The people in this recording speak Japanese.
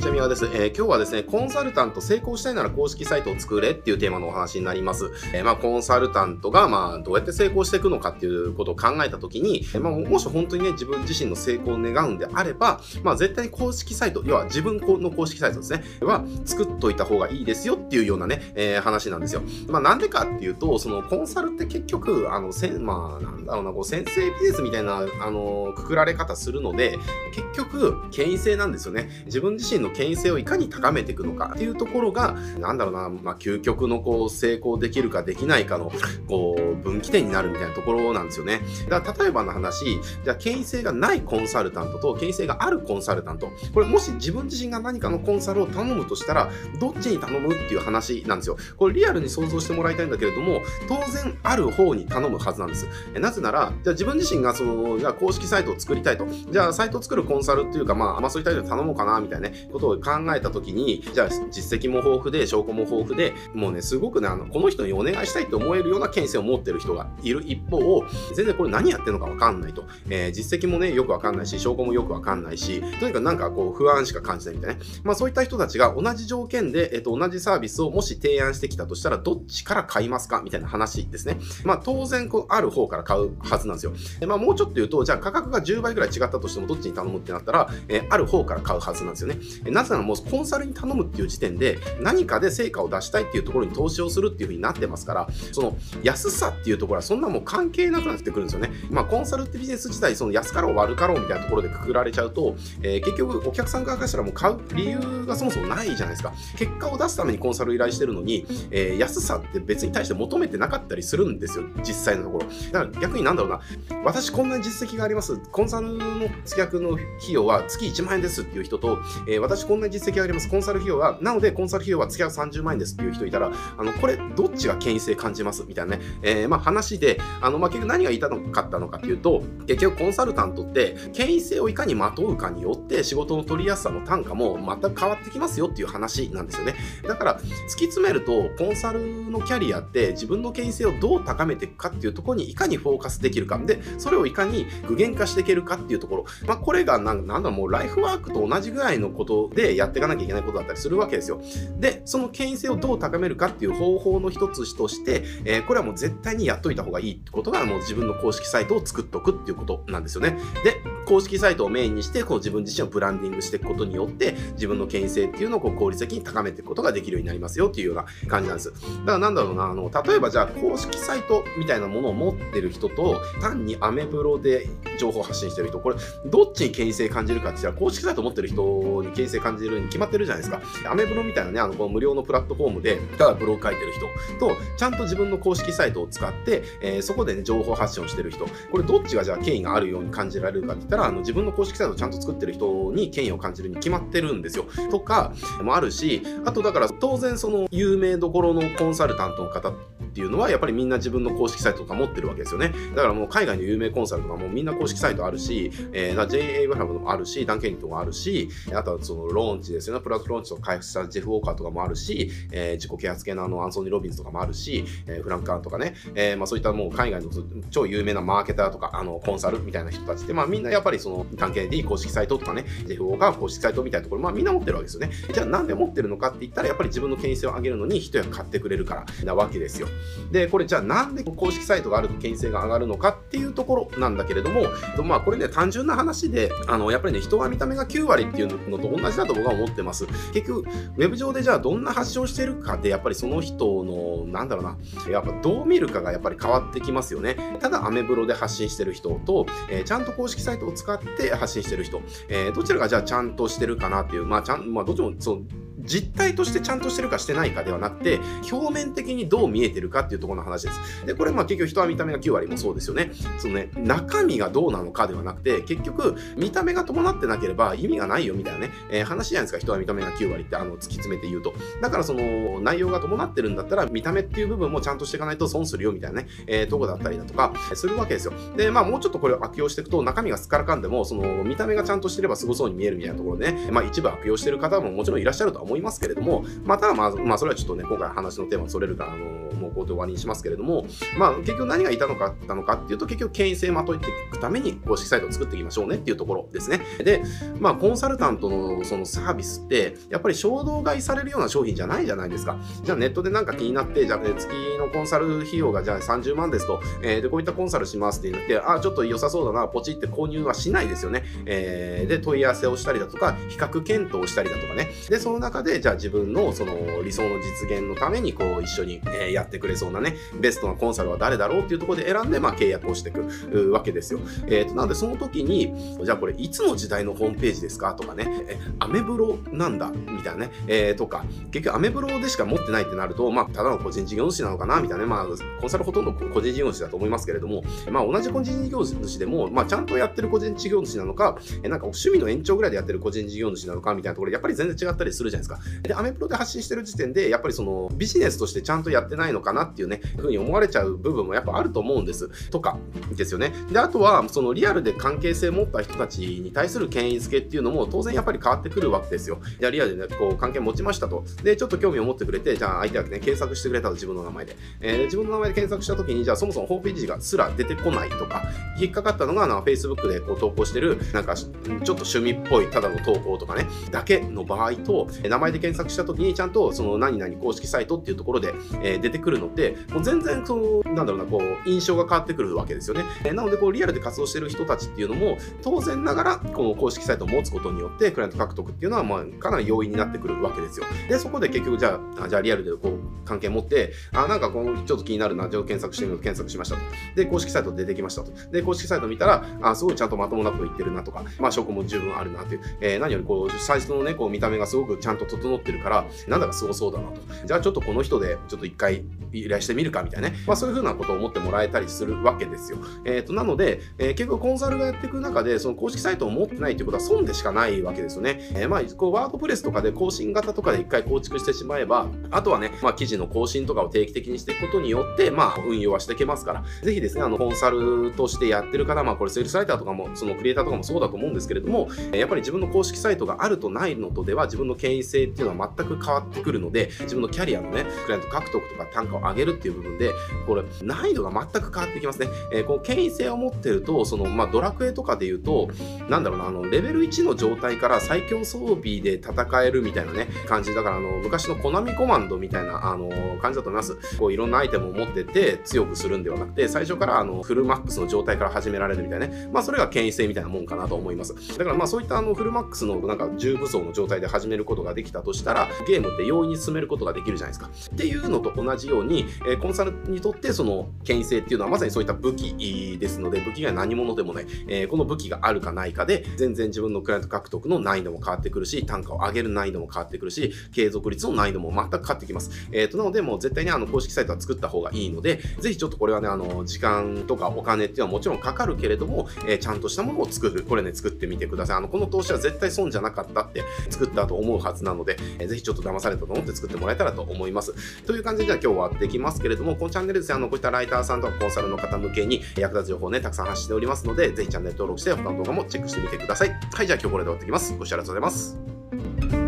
ちは、みわです、えー、今日はですね、コンサルタント成功したいなら公式サイトを作れっていうテーマのお話になります。えー、まあ、コンサルタントが、まあ、どうやって成功していくのかっていうことを考えたときに、え、まあ、もし本当にね、自分自身の成功を願うんであれば、まあ、絶対公式サイト、要は自分の公式サイトですね、は作っといた方がいいですよっていうようなね、えー、話なんですよ。まあ、なんでかっていうと、そのコンサルって結局、あの、せ、まあ、なんだろうな、こう、先生ビジネスみたいな、あの、くくられ方するので、結局、権威性なんですよね。自分自身の権威性をいかに高めていくのかっていうところが、なんだろうな、まあ、究極のこう、成功できるかできないかの、こう、分岐点になるみたいなところなんですよね。だから、例えばの話、じゃあ、権威性がないコンサルタントと、権威性があるコンサルタント。これ、もし自分自身が何かのコンサルを頼むとしたら、どっちに頼むっていう話なんですよ。これ、リアルに想像してもらいたいんだけれども、当然、ある方に頼むはずなんです。えなぜなら、じゃあ自分自身がその、じゃあ公式サイトを作りたいと。じゃあ、サイトを作るコンサルっていうか、まあ、まあ、そういった人に頼もうかな、みたいなね、ことを考えたときに、じゃあ実績も豊富で、証拠も豊富で、もうね、すごくね、あの、この人にお願いしたいと思えるような権威性を持ってる人がいる一方、全然これ何やってるのかわかんないと。えー、実績もね、よくわかんないし、証拠もよくわかんないし、とにかくなんかこう、不安しか感じないみたいなね。まあそういった人たちが同じ条件で、えっと、同じサービスをもし提案してきたとしたら、どっちから買いますかみたいな話ですね。まあ当然、こう、ある方から買うはずなんですよ。でまあもうちょっと言うと、じゃあ価格が10倍ぐらい違ったとしても、どっちに頼むってなったら、えー、ある方から買うはずなんですよね。なぜならもうコンサルに頼むっていう時点で何かで成果を出したいっていうところに投資をするっていう風になってますから、その安さっていうところはそんなもう関係なくなってくるんですよね。まあコンサルってビジネス自体その安かろう悪かろうみたいなところでくくられちゃうと、えー、結局お客さん側からしたらもう買う理由がそもそもないじゃないですか。結果を出すためにコンサル依頼してるのに、えー、安さって別に対して求めてなかったりするんですよ、実際のところ。だから逆になんだろうな、私こんな実績があります。コンサルの付約の費用は月1万円ですっていう人と、えー、私こんな実績あります。コンサル費用は、なのでコンサル費用は月は30万円ですっていう人いたら、あの、これどっちが権威性感じますみたいなね、えー、まあ話で、あの、まあ結局何が言いたかったのかっていうと、結局コンサルタントって権威性をいかにまとうかによって仕事の取りやすさも単価も全く変わってきますよっていう話なんですよね。だから突き詰めるとコンサルのキャリアって自分の権威性をどう高めていくかっていうところにいかにフォーカスできるか。で、それをいかに具現化していけるかっていうところ。まあこれがなんなんだもうライフワークと同じぐらいのことでやっていかなきゃいけないことだったりするわけですよ。で、その権威性をどう高めるかっていう方法の一つとして、えー、これはもう絶対にやっといた方がいいってことがもう自分の公式サイトを作っとくっていうことなんですよね。で、公式サイトをメインにして、こう自分自身をブランディングしていくことによって、自分の権威性っていうのをこう効率的に高めていくことができるようになりますよっていうような感じなんです。だからなんだろうな、あの、例えばじゃあ公式サイトみたいなものを持ってる人と、単にアメブロで情報発信してる人、これ、どっちに権威性感じるかって言ったら、公式サイト持ってる人に権威性感じるに決まってるじゃないですか。アメブロみたいなね、あの、この無料のプラットフォームで、ただブログ書いてる人と、ちゃんと自分の公式サイトを使って、えー、そこでね、情報発信をしてる人、これどっちがじゃあ権威があるように感じられるかって言ったら、あの、自分の公式サイトをちゃんと作ってる人に権威を感じるに決まってるんですよ。とか、もあるし、あとだから、当然その、有名どころのコンサルタントの方っていうのは、やっぱりみんな自分の公式サイトとか持ってるわけですよね。だからもう海外の有名コンサルとかもみんな公式サイトあるし、えー、J. A. ブラムもあるし、ダン・ケニットもあるし、あとはそのローンチですよね。プラットローンチとか開発したジェフ・ウォーカーとかもあるし、えー、自己啓発系のあのアンソニー・ロビンズとかもあるし、えー、フラン・カーとかね、えー、まあそういったもう海外の超有名なマーケターとか、あの、コンサルみたいな人たちって、まあみんなやっぱりその、ダン・ケネディ公式サイトとかね、ジェフ・ウォーカー公式サイトみたいなところ、まあみんな持ってるわけですよね。じゃあなんで持ってるのかって言ったら、やっぱり自分の権威性を上げるのに人や買ってくれるからなわけですよ。で、これじゃあなんで公式サイトがあると権威性が上がるのかっていうところなんだけれども、まあこれね、単純な話で、あの、やっぱりね、人は見た目が9割っていうのと同じだと僕は思ってます。結局、ウェブ上でじゃあどんな発信をしてるかで、やっぱりその人の、なんだろうな、やっぱどう見るかがやっぱり変わってきますよね。ただ、アメブロで発信してる人と、えー、ちゃんと公式サイトを使って発信してる人、えー、どちらがじゃあちゃんとしてるかなっていう、まあ、ちゃん、まあ、どっちも、そう、実態としてちゃんとしてるかしてないかではなくて、表面的にどう見えてるかっていうところの話です。で、これまあ結局人は見た目が9割もそうですよね。そのね、中身がどうなのかではなくて、結局、見た目が伴ってなければ意味がないよみたいなね、えー、話じゃないですか、人は見た目が9割って、あの、突き詰めて言うと。だからその、内容が伴ってるんだったら、見た目っていう部分もちゃんとしていかないと損するよみたいなね、えー、とこだったりだとか、するわけですよ。で、まあもうちょっとこれを悪用していくと、中身がすっからかんでも、その、見た目がちゃんとしてればすごそうに見えるみたいなところでね、まあ一部悪用してる方ももちろんいらっしゃるとは思思いますけれども、まただまあ、まあ、それはちょっとね、今回話のテーマそれるから、あのもうここで終わりにしますけれども、まあ、結局何がいたのかったのかっていうと、結局、権威性まといていくために公式サイトを作っていきましょうねっていうところですね。で、まあ、コンサルタントのそのサービスって、やっぱり衝動買いされるような商品じゃないじゃないですか。じゃあ、ネットでなんか気になって、じゃあ、月のコンサル費用がじゃあ30万ですと、えー、で、こういったコンサルしますって言って、あ、ちょっと良さそうだな、ポチって購入はしないですよね。えー、で、問い合わせをしたりだとか、比較検討したりだとかね。で、その中で、じゃあ自分のその理想の実現のために、こう、一緒に、えやっててくれそうなね、ベストなコンサルは誰だろうっていうところで選んで、まあ、契約をしていくわけですよ。えっ、ー、と、なので、その時に、じゃあこれ、いつの時代のホームページですか？とかね、え、アメブロなんだ？みたいなね、えー、とか、結局アメブロでしか持ってないってなると、まあ、ただの個人事業主なのかな？みたいなね、まあ、コンサルほとんど個人事業主だと思いますけれども、まあ、同じ個人事業主でも、まあ、ちゃんとやってる個人事業主なのか、えなんか趣味の延長ぐらいでやってる個人事業主なのか？みたいなところ、やっぱり全然違ったりするじゃないですか。で、アメブロで発信してる時点で、やっぱりそのビジネスとしてちゃんとやってないのかなっていうね、ふうに思われちゃう部分もやっぱあると思うんです。とか、ですよね。で、あとは、そのリアルで関係性を持った人たちに対する権威づけっていうのも当然やっぱり変わってくるわけですよ。じゃあリアルでね、こう関係持ちましたと。で、ちょっと興味を持ってくれて、じゃあ相手はね、検索してくれたと自分の名前で。えー、自分の名前で検索した時に、じゃあそもそもホームページがすら出てこないとか、引っかかったのが、あの、Facebook でこう投稿してる、なんか、ちょっと趣味っぽいただの投稿とかね、だけの場合と、名前で検索した時にちゃんとその何々公式サイトっていうところで、えー、出てくるくるのって、もう全然その、なんだろうな、こう、印象が変わってくるわけですよね。え、なので、こう、リアルで活動してる人たちっていうのも、当然ながら、この公式サイトを持つことによって、クライアント獲得っていうのは、まあ、かなり容易になってくるわけですよ。で、そこで結局、じゃあ、じゃあリアルでこう、関係持って、あ、なんかこの、ちょっと気になるな、じゃあ検索してみると検索しましたと。で、公式サイト出てきましたと。で、公式サイト見たら、あ、すごいちゃんとまともなこと言ってるなとか、まあ、証拠も十分あるなっていう、えー、何よりこう、最初のね、こう、見た目がすごくちゃんと整ってるから、なんだかすごそうだなと。じゃあちょっとこの人で、ちょっと一回依頼してみるかみたいなね。まあ、そういうふうなことを思ってもらえたりするわけですよ。え、ー、と、なので、えー、結局コンサルがやっていく中で、その公式サイトを持ってないっていうことは損でしかないわけですよね。えー、まあ、こう、ワードプレスとかで更新型とかで一回構築してしまえば、あとはね、まあ、記事の更新とかを定期的にしていくことによって、まあ、運用はしていけますから、ぜひですね、あの、コンサルとしてやってる方、まあ、これセールスライターとかも、そのクリエイターとかもそうだと思うんですけれども、やっぱり自分の公式サイトがあるとないのとでは、自分の権威性っていうのは全く変わってくるので、自分のキャリアのね、クライアント獲得とか単価を上げるっていう部分で、これ、難易度が全く変わってきますね。えー、この権威性を持ってると、その、まあ、ドラクエとかで言うと、なんだろうな、あの、レベル1の状態から最強装備で戦えるみたいなね、感じ。だから、あの、昔のコナミコマンドみたいな、あの、感じだと思います。こう、いろんなアイテムを持ってて強くするんではなくて、最初から、あの、フルマックスの状態から始められるみたいなね。まあ、それが権威性みたいなもんかなと思います。だから、まあ、そういったあの、フルマックスのなんか重武装の状態で始めることができたとしたら、ゲームって容易に進めることができるじゃないですか。っていうのと同じように、えー、コンサルにとってその権威性っていうのはまさにそういった武器ですので、武器が何者でもない、えー、この武器があるかないかで、全然自分のクライアント獲得の難易度も変わってくるし、単価を上げる難易度も変わってくるし、継続率の難易度も全く変わってきます。えっ、ー、と、なので、もう絶対にあの公式サイトは作った方がいいので、ぜひちょっとこれはね、あの、時間とかお金っていうのはもちろんかかるけれども、えー、ちゃんとしたものを作る。これね、作ってみてください。あの、この投資は絶対損じゃなかったって作ったと思うはずなので、えー、ぜひちょっと騙されたと思って作ってもらえたらと思います。という感じで、今日はできますけれども、このチャンネルですね、あの、こういったライターさんとかコンサルの方向けに役立つ情報をね、たくさん発しておりますので、ぜひチャンネル登録して他の動画もチェックしてみてください。はい、じゃあ今日これで終わってきます。ご視聴ありがとうございます。